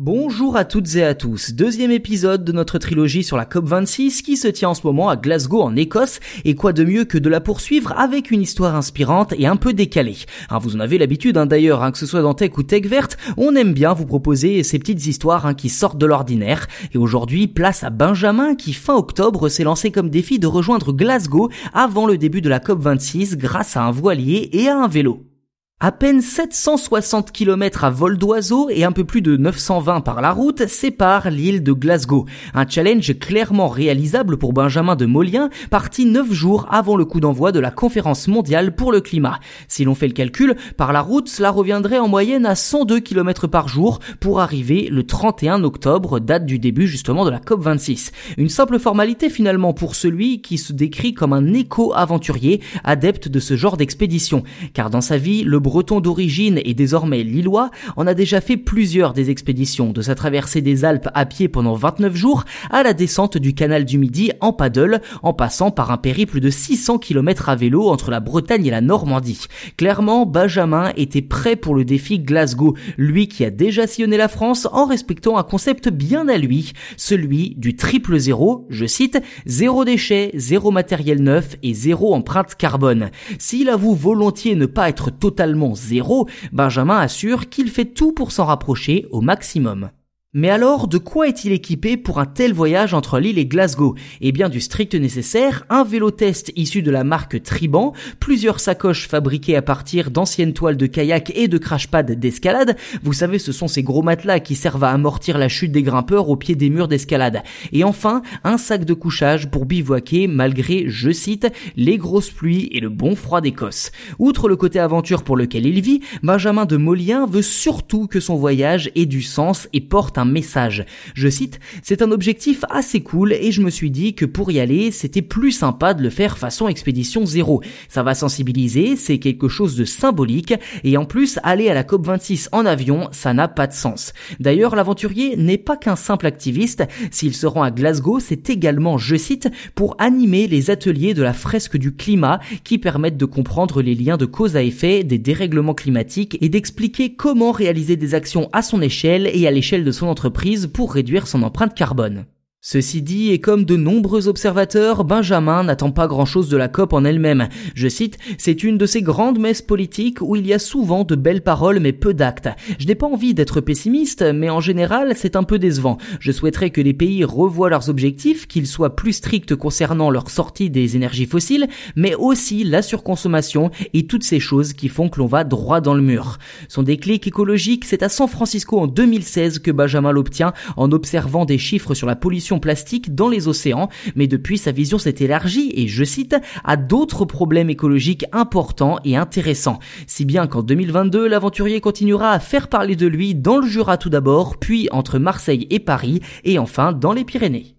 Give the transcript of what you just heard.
Bonjour à toutes et à tous, deuxième épisode de notre trilogie sur la COP26 qui se tient en ce moment à Glasgow en Écosse et quoi de mieux que de la poursuivre avec une histoire inspirante et un peu décalée. Hein, vous en avez l'habitude hein, d'ailleurs, hein, que ce soit dans Tech ou Tech Verte, on aime bien vous proposer ces petites histoires qui sortent de l'ordinaire. Et aujourd'hui, place à Benjamin qui fin octobre s'est lancé comme défi de rejoindre Glasgow avant le début de la COP26 grâce à un voilier et à un vélo. À peine 760 km à vol d'oiseau et un peu plus de 920 par la route séparent l'île de Glasgow. Un challenge clairement réalisable pour Benjamin de Molien, parti 9 jours avant le coup d'envoi de la conférence mondiale pour le climat. Si l'on fait le calcul, par la route, cela reviendrait en moyenne à 102 km par jour pour arriver le 31 octobre, date du début justement de la COP26. Une simple formalité finalement pour celui qui se décrit comme un éco-aventurier adepte de ce genre d'expédition. Car dans sa vie, breton d'origine et désormais lillois, en a déjà fait plusieurs des expéditions, de sa traversée des Alpes à pied pendant 29 jours à la descente du canal du Midi en paddle, en passant par un périple de 600 km à vélo entre la Bretagne et la Normandie. Clairement, Benjamin était prêt pour le défi Glasgow, lui qui a déjà sillonné la France en respectant un concept bien à lui, celui du triple zéro, je cite, zéro déchet, zéro matériel neuf et zéro empreinte carbone. S'il avoue volontiers ne pas être totalement zéro, Benjamin assure qu'il fait tout pour s'en rapprocher au maximum. Mais alors, de quoi est-il équipé pour un tel voyage entre Lille et Glasgow? Eh bien du strict nécessaire, un vélo test issu de la marque Triban, plusieurs sacoches fabriquées à partir d'anciennes toiles de kayak et de crashpads d'escalade, vous savez ce sont ces gros matelas qui servent à amortir la chute des grimpeurs au pied des murs d'escalade, et enfin un sac de couchage pour bivouaquer malgré, je cite, les grosses pluies et le bon froid d'Écosse. Outre le côté aventure pour lequel il vit, Benjamin de Molien veut surtout que son voyage ait du sens et porte un message. Je cite, c'est un objectif assez cool et je me suis dit que pour y aller, c'était plus sympa de le faire façon expédition zéro. Ça va sensibiliser, c'est quelque chose de symbolique et en plus, aller à la COP26 en avion, ça n'a pas de sens. D'ailleurs, l'aventurier n'est pas qu'un simple activiste. S'il se rend à Glasgow, c'est également, je cite, pour animer les ateliers de la fresque du climat qui permettent de comprendre les liens de cause à effet des dérèglements climatiques et d'expliquer comment réaliser des actions à son échelle et à l'échelle de son entreprise pour réduire son empreinte carbone. Ceci dit, et comme de nombreux observateurs, Benjamin n'attend pas grand-chose de la COP en elle-même. Je cite, c'est une de ces grandes messes politiques où il y a souvent de belles paroles mais peu d'actes. Je n'ai pas envie d'être pessimiste, mais en général, c'est un peu décevant. Je souhaiterais que les pays revoient leurs objectifs, qu'ils soient plus stricts concernant leur sortie des énergies fossiles, mais aussi la surconsommation et toutes ces choses qui font que l'on va droit dans le mur. Son déclic écologique, c'est à San Francisco en 2016 que Benjamin l'obtient en observant des chiffres sur la plastique dans les océans, mais depuis sa vision s'est élargie et, je cite, à d'autres problèmes écologiques importants et intéressants. Si bien qu'en 2022, l'aventurier continuera à faire parler de lui dans le Jura tout d'abord, puis entre Marseille et Paris, et enfin dans les Pyrénées.